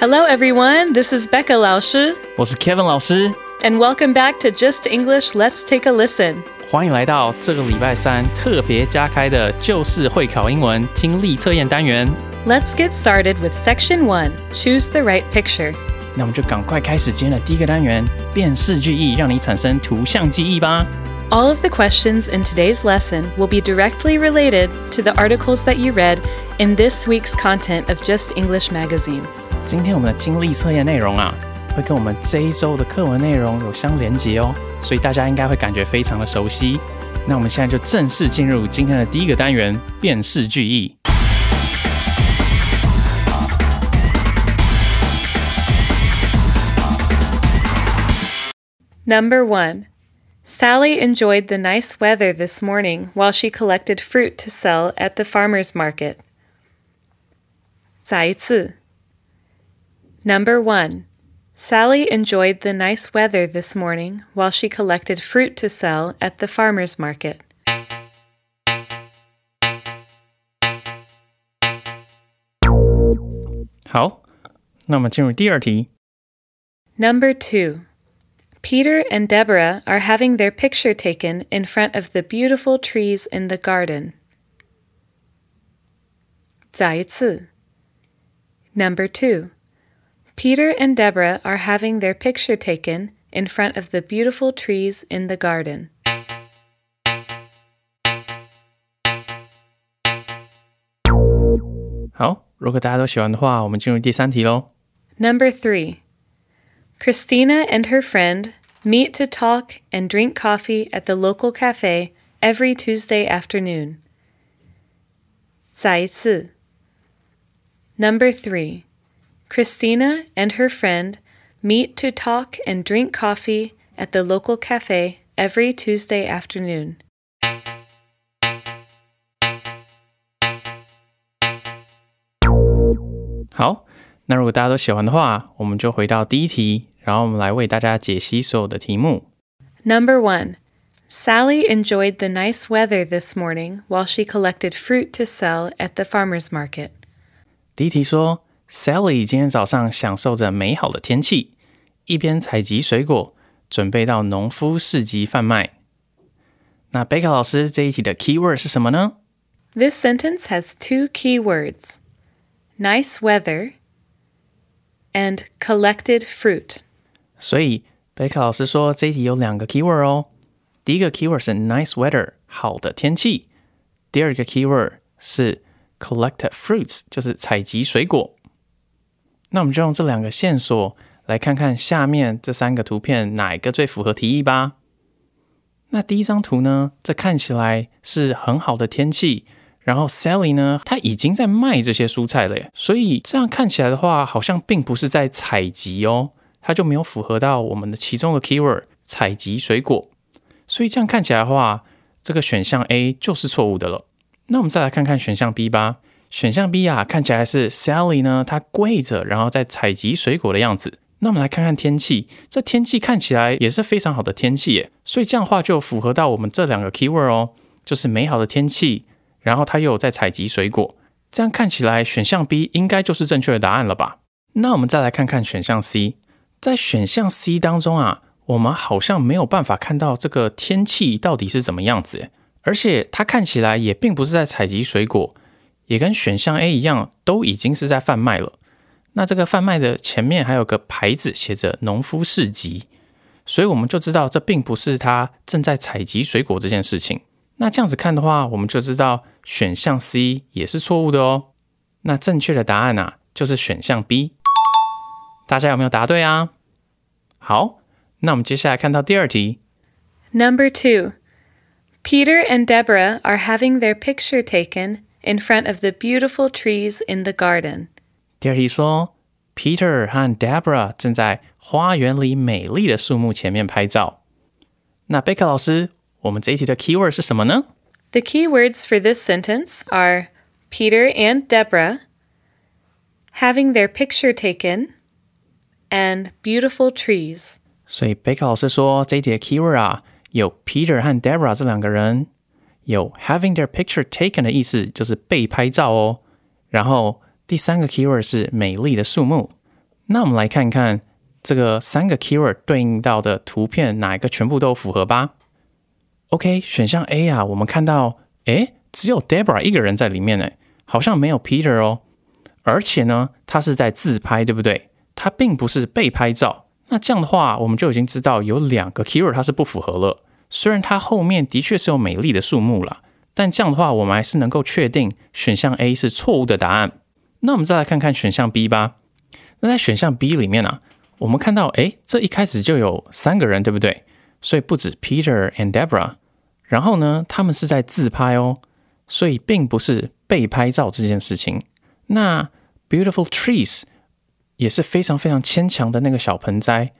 Hello, everyone. This is Becca 老师我是 Kevin 老师， and welcome back to Just English. Let's take a listen. 欢迎来到这个礼拜三特别加开的就是会考英文听力测验单元。 Let's get started with Section 1 Choose the right picture. 那我们就赶快开始今天的第一个单元——辨识句意，让你产生图像记忆吧。 All of the questions in today's lesson will be directly related to the articles that you read in this week's content of Just English magazine. 今天我们的听力测验内容啊，会跟我们这一周的课文内容有相连结哦，所以大家应该会感觉非常的熟悉。那我们现在就正式进入今天的第一个单元——辨识句意。Number one, Sally enjoyed the nice weather this morning while she collected fruit to sell at the farmer's market. 再一次 Number 1 Sally enjoyed the nice weather this morning while she collected fruit to sell at the farmer's market. 好，那我们进入第二题。 Number 2 Peter and Deborah are having their picture taken in front of the beautiful trees in the garden. 再一次 Number 2 Peter and Deborah are having their picture taken in front of the beautiful trees in the garden. 好，如果大家都喜欢的话，我们进入第三题喽。 Number 3 Christina and her friend meet to talk and drink coffee at the local cafe every Tuesday afternoon. 再一次 Number 3 Christina and her friend meet to talk and drink coffee at the local cafe every Tuesday afternoon. 好，那如果大家都喜欢的话，我们就回到第一题，然后我们来为大家解析所有的题目。 Number 1 Sally enjoyed the nice weather this morning while she collected fruit to sell at the farmer's market. 第一题说 ，Sally 今天早上享受着美好的天气，一边采集水果，准备到农夫市集贩卖。那贝卡老师这一题的 keyword 是什么呢？ This sentence has two key words nice weather and collected fruit. 所以贝卡老师说这一题有两个 keyword 哦。第一个 keyword 是 nice weather，好的天气；第二个 keyword 是 collected fruits，就是采集水果。 那我们就用这两个线索来看看下面这三个图片哪一个最符合题意吧。那第一张图呢，这看起来是很好的天气，然后 Sally 呢，她已经在卖这些蔬菜了耶，所以这样看起来的话，好像并不是在采集哦，它就没有符合到我们的其中的 keyword 采集水果。所以这样看起来的话，这个选项 A 就是错误的了。那我们再来看看选项 B 吧。选项 B 啊，看起来是 Sally 呢，她跪着，然后在采集水果的样子。那我们来看看天气，这天气看起来也是非常好的天气耶。所以这样的话就符合到我们这两个 keyword 哦，就是美好的天气，然后她又在采集水果。这样看起来选项 B 应该就是正确的答案了吧？那我们再来看看选项 C，在选项 C 当中啊，我们好像没有办法看到这个天气到底是怎么样子，而且它看起来也并不是在采集水果，也跟选项 A 一样，都已经是在贩卖了。那这个贩卖的前面还有个牌子写着“农夫市集”，所以我们就知道这并不是他正在采集水果这件事情。那这样子看的话，我们就知道选项 C 也是错误的哦。那正确的答案啊，就是选项 B。大家有没有答对啊？好，那我们接下来看到第二题。Number two, Peter and Deborah are having their picture taken in front of the beautiful trees in the garden. 第二题说，Peter 和 Debra 正在花园里美丽的树木前面拍照。那贝克老师，我们这一题的 keyword 是什么呢？ The key words for this sentence are Peter and Deborah, having their picture taken, and beautiful trees. 所以贝克老师说这一题的 keyword 啊，有 Peter 和 Debra 这两个人， 有 having their picture taken 的意思，就是被拍照哦。然后第三个 keyword 是美丽的树木。那我们来看看这个三个 keyword 对应到的图片哪一个全部都符合吧。OK，选项 A 啊，我们看到，诶，只有 Deborah 一个人在里面，诶，好像没有 Peter 哦。而且呢，他是在自拍，对不对？他并不是被拍照。那这样的话，我们就已经知道有两个 keyword 它是不符合了。虽然它后面的确是有美丽的树木啦，但这样的话，我们还是能够确定选项 A 是错误的答案。那我们再来看看选项 B 吧。那在选项 B 里面啊，我们看到，诶，这一开始就有三个人，对不对？所以不止 Peter and Deborah。然后呢，他们是在自拍哦，所以并不是被拍照这件事情。那 beautiful trees 也是非常非常牵强的那个小盆栽，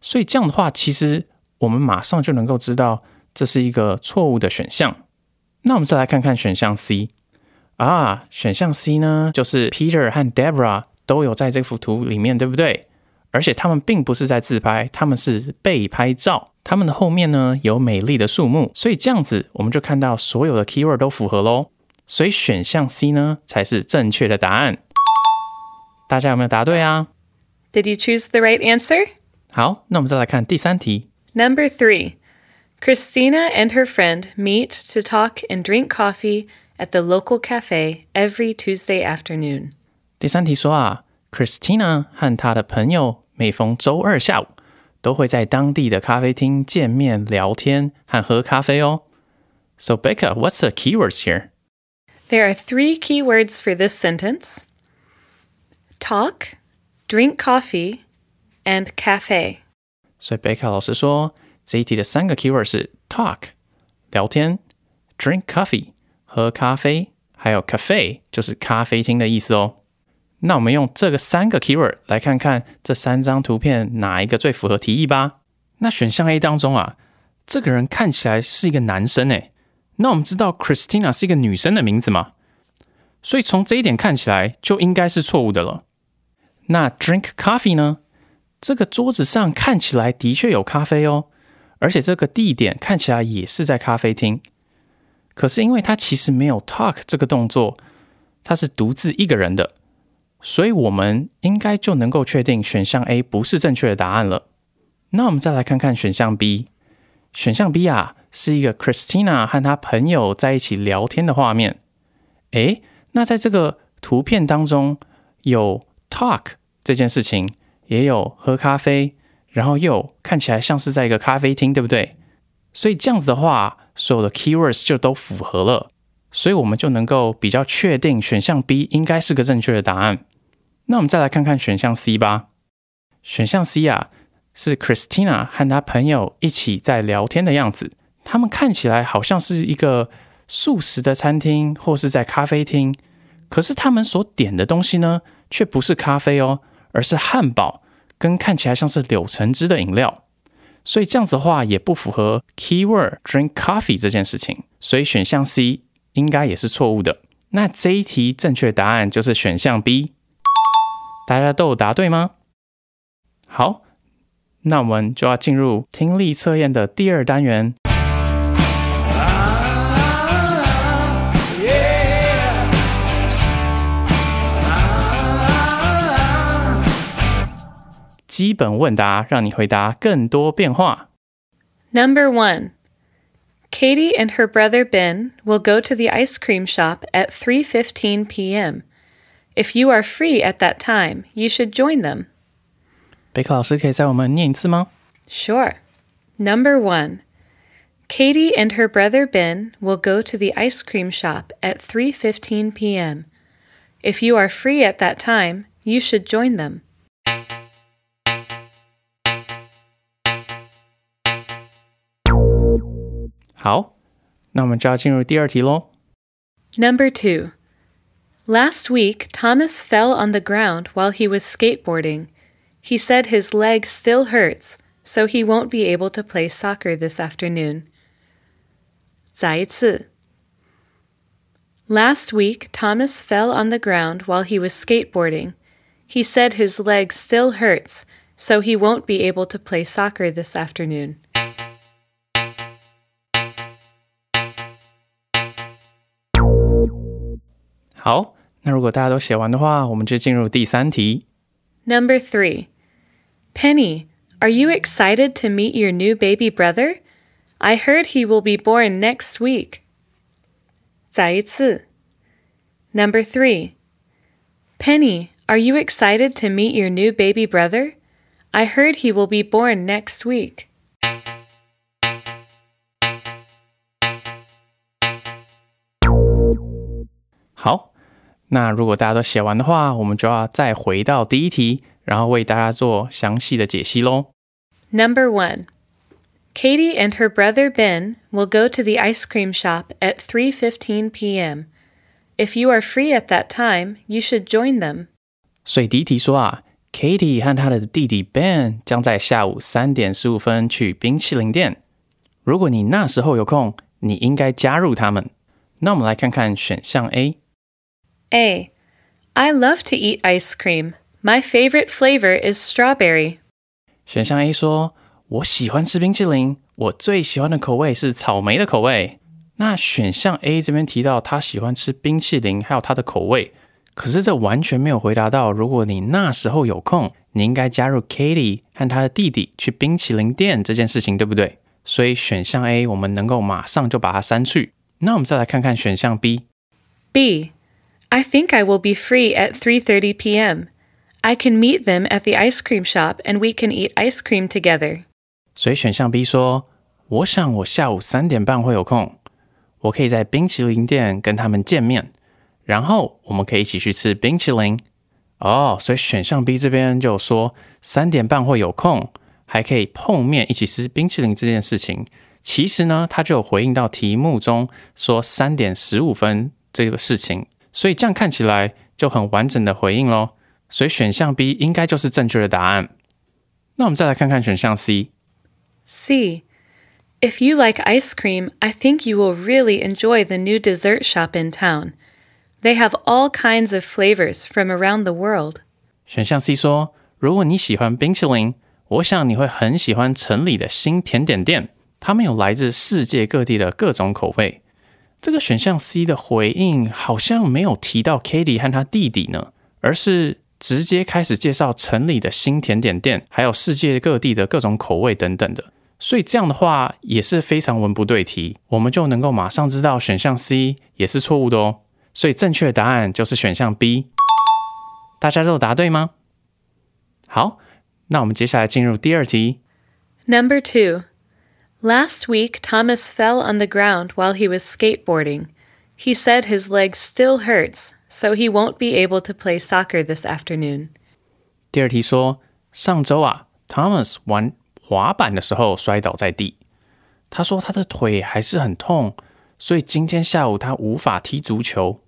所以这样的话，其实我们马上就能够知道这是一个错误的选项。那我们再来看看选项 C 啊，选项 C 呢，就是 Peter 和 Debra 都有在这幅图里面，对不对？而且他们并不是在自拍，他们是被拍照。他们的后面呢有美丽的树木，所以这样子我们就看到所有的 keyword 都符合喽。所以选项 C 呢才是正确的答案。大家有没有答对啊？Did you choose the right answer? 好，那我们再来看第三题。Number three. Christina and her friend meet to talk and drink coffee at the local cafe every Tuesday afternoon. 第三题说啊，Christina 和她的朋友每逢周二下午都会在当地的咖啡厅见面聊天和喝咖啡哦。So Becca, what's the keywords here? There are three key words for this sentence talk, drink coffee, and cafe. 所以贝卡老师说，这一题的三个 keyword 是 talk 聊天，drink coffee 喝咖啡，还有 cafe 就是咖啡厅的意思哦。那我们用这个三个 keyword 来看看这三张图片哪一个最符合题意吧。那选项 A 当中啊，这个人看起来是一个男生诶。那我们知道 Christina 是一个女生的名字嘛，所以从这一点看起来就应该是错误的了。那 drink coffee 呢？这个桌子上看起来的确有咖啡哦，而且这个地点看起来也是在咖啡厅。可是因为他其实没有 talk 这个动作，他是独自一个人的，所以我们应该就能够确定选项 A 不是正确的答案了。那我们再来看看选项 B，选项 B 啊是一个 Christina 和她朋友在一起聊天的画面。诶，那在这个图片当中有 talk 这件事情。也有喝咖啡，然后又看起来像是在一个咖啡厅，对不对？所以这样子的话，所有的 keywords 就都符合了，所以我们就能够比较确定选项 B 应该是个正确的答案。那我们再来看看选项 C 吧。选项 C 啊，是 Christina 和她朋友一起在聊天的样子，他们看起来好像是一个素食的餐厅或是在咖啡厅，可是他们所点的东西呢，却不是咖啡哦。而是汉堡跟看起来像是柳橙汁的饮料，所以这样子的话也不符合 keyword drink coffee 这件事情，所以选项 C 应该也是错误的。那这一题正确答案就是选项 B，大家都有答对吗？好，那我们就要进入听力测验的第二单元。基本问答，让你回答更多变化。 Number one. Katie and her brother Ben will go to the ice cream shop at 3:15 p.m. If you are free at that time, you should join them. 贝克老师可以在我们念一次吗？ Sure. Number 1. Katie and her brother Ben will go to the ice cream shop at 3:15 p.m. If you are free at that time, you should join them. 好，那我们就要进入第二题喽。 Number 2. Last week, Thomas fell on the ground while he was skateboarding. He said his leg still hurts, so he won't be able to play soccer this afternoon. 再一次. Last week, Thomas fell on the ground while he was skateboarding. He said his leg still hurts, so he won't be able to play soccer this afternoon. 好，那如果大家都写完的话，我们就进入第三题。 Number three. Penny, are you excited to meet your new baby brother? I heard he will be born next week. 再一次. Number three. Penny, are you excited to meet your new baby brother? I heard he will be born next week. 好， 那如果大家都写完的话，我们就要再回到第一题，然后为大家做详细的解析喽。 Number one. Katie and her brother Ben will go to the ice cream shop at 3:15 p.m. If you are free at that time, you should join them. 所以第一题说啊，Katie 和他的弟弟 Ben 将在下午三点十五分去冰淇淋店。如果你那时候有空，你应该加入他们。那我们来看看选项 A。 A. I love to eat ice cream. My favorite flavor is strawberry. 选项 A 说：“我喜欢吃冰淇淋，我最喜欢的口味是草莓的口味。”那选项 A 这边提到他喜欢吃冰淇淋，还有他的口味，可是这完全没有回答到，如果你那时候有空，你应该加入 Katie 和他的弟弟去冰淇淋店这件事情，对不对？所以选项 A 我们能够马上就把它删去。那我们再来看看选项 B。B. I think I will be free at 3:30 p.m. I can meet them at the ice cream shop and we can eat ice cream together. 所以选项 B 说：“我想我下午三点半会有空，我可以在冰淇淋店跟他们见面，然后我们可以一起去吃冰淇淋。”哦，所以选项 B 这边就说三点半会有空，还可以碰面一起吃冰淇淋这件事情。其实呢，他就有回应到题目中说三点十五分这个事情， 所以这样看起来就很完整的回应咯。所以选项 B 应该就是正确的答案。那我们再来看看选项 C。 C. If you like ice cream, I think you will really enjoy the new dessert shop in town. They have all kinds of flavors from around the world. 选项 C 说，如果你喜欢冰淇淋，我想你会很喜欢城里的新甜点店，他们有来自世界各地的各种口味。 这个选项 C 的回应好像没有提到 Katie 和他弟弟呢，而是直接开始介绍城里的新甜点店，还有世界各地的各种口味等等的。所以这样的话也是非常文不对题，我们就能够马上知道选项 C 也是错误的哦。所以正确答案就是选项 B。大家都答对吗？好，那我们接下来进入第二题。Number two. Last week, Thomas fell on the ground while he was skateboarding. He said his leg still hurts, so he won't be able to play soccer this afternoon. 第二题说，上周啊，Thomas 玩滑板的时候摔倒在地，他说他的腿还是很痛，所以今天下午他无法踢足球。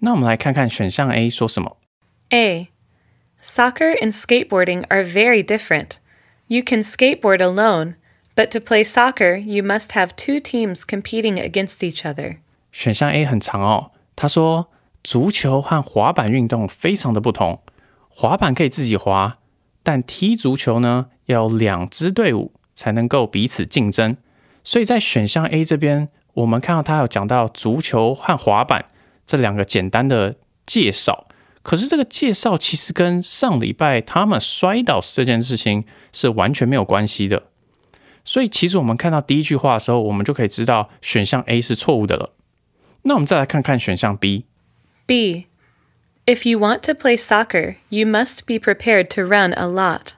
那我们来看看选项 A 说什么。 A. Soccer and skateboarding are very different. You can skateboard alone, But to play soccer, you must have two teams competing against each other. 选项 A 很长哦，他说足球和滑板运动非常的不同，滑板可以自己滑，但踢足球呢要两支队伍才能够彼此竞争。所以在选项 A 这边，我们看到他有讲到足球和滑板这两个简单的介绍，可是这个介绍其实跟上礼拜他们摔倒这件事情是完全没有关系的。所以其实我们看到第一句话的时候，我们就可以知道选项 A 是错误的了。那我们再来看看选项 B。B. If you want to play soccer, you must be prepared to run a lot.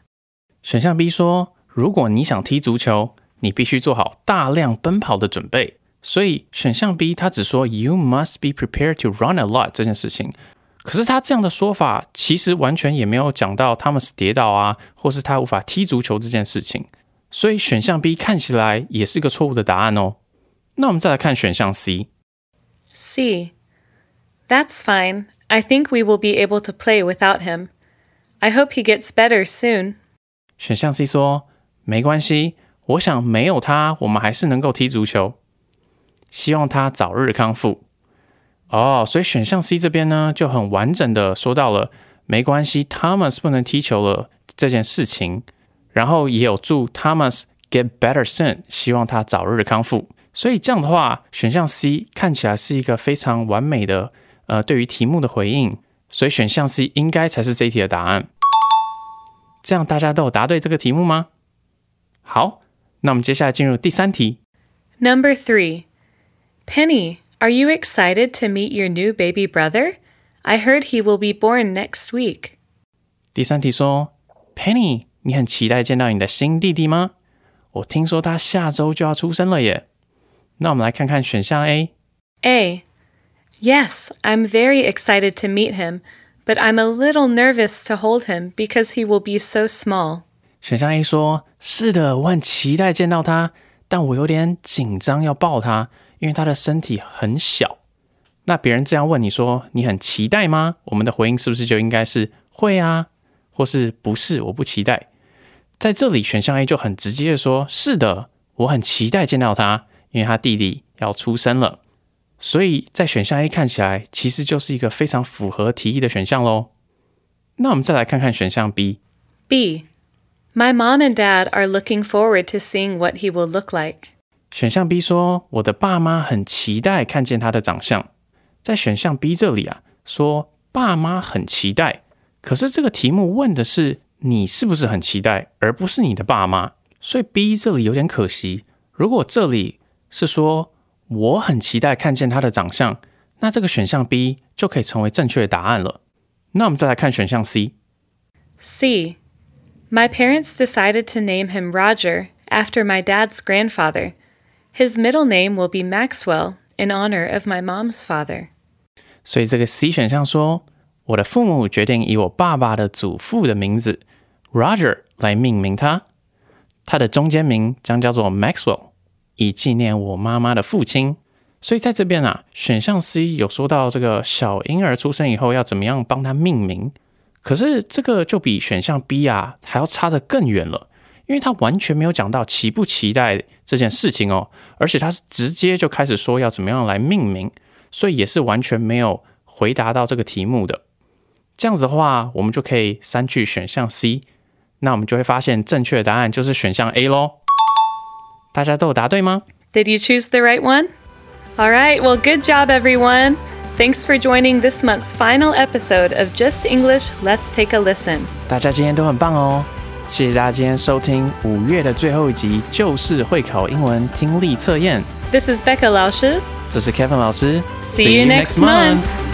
选项 B 说，如果你想踢足球，你必须做好大量奔跑的准备。所以选项 B 它只说 you must be prepared to run a lot 这件事情。可是他这样的说法，其实完全也没有讲到他们是跌倒啊，或是他无法踢足球这件事情。所以选项 B 看起来也是个错误的答案哦。那我们再来看选项 C。C. That's fine. I think we will be able to play without him. I hope he gets better soon. 选项 C 说没关系，我想没有他，我们还是能够踢足球。希望他早日康复。哦，所以选项 C 这边呢就很完整的说到了没关系，Thomas 不能踢球了这件事情，然后也有祝 Thomas get better soon，希望他早日康复。所以这样的话，选项 C 看起来是一个非常完美的呃对于题目的回应，所以选项 C 应该才是这一题的答案。这样大家都有答对这个题目吗？好，那我们接下来进入第三题。 Number three. Penny, are you excited to meet your new baby brother? I heard he will be born next week. 第三题说，Penny， 你很期待见到你的新弟弟吗？我听说他下周就要出生了耶。那我们来看看选项 A。A. Yes, I'm very excited to meet him, but I'm a little nervous to hold him because he will be so small. 选项 A 说：“是的，我很期待见到他，但我有点紧张要抱他，因为他的身体很小。”那别人这样问你说：“你很期待吗？”我们的回应是不是就应该是“会啊”或是“不是”？我不期待。在这里，选项 A 就很直接的说：“是的，我很期待见到他，因为他弟弟要出生了。”所以在选项 A 看起来，其实就是一个非常符合题意的选项喽。那我们再来看看选项 B。B. My mom and dad are looking forward to seeing what he will look like. 选项 B 说：“我的爸妈很期待看见他的长相。”在选项 B 这里啊，说爸妈很期待，可是这个题目问的是你是不是很期待，而不是你的爸妈，所以 B 这里有点可惜。如果这里是说我很期待看见他的长相，那这个选项 B 就可以成为正确的答案了。那我们再来看选项 C。 C. My parents decided to name him Roger after my dad's grandfather. His middle name will be Maxwell in honor of my mom's father. 所以这个 C 选项说， 我的父母决定以我爸爸的祖父的名字 Roger 来命名他，他的中间名将叫做 Maxwell，以纪念我妈妈的父亲。所以在这边啊，选项 C 有说到这个小婴儿出生以后要怎么样帮他命名，可是这个就比选项 B 啊还要差得更远了，因为他完全没有讲到期不期待这件事情哦，而且他是直接就开始说要怎么样来命名。所以也是完全没有回答到这个题目的。这样子的话，我们就可以删去选项 C，那我们就会发现正确的答案就是选项 A 咯。大家都有答对吗？ Did you choose the right one? All right, well, good job, everyone. Thanks for joining this month's final episode of Just English Let's Take a Listen. 大家今天都很棒哦，谢谢大家今天收听五月的最后一集，就是会考英文听力测验。 This is Becca Lausche. 这是 Kevin 老师 See you next month.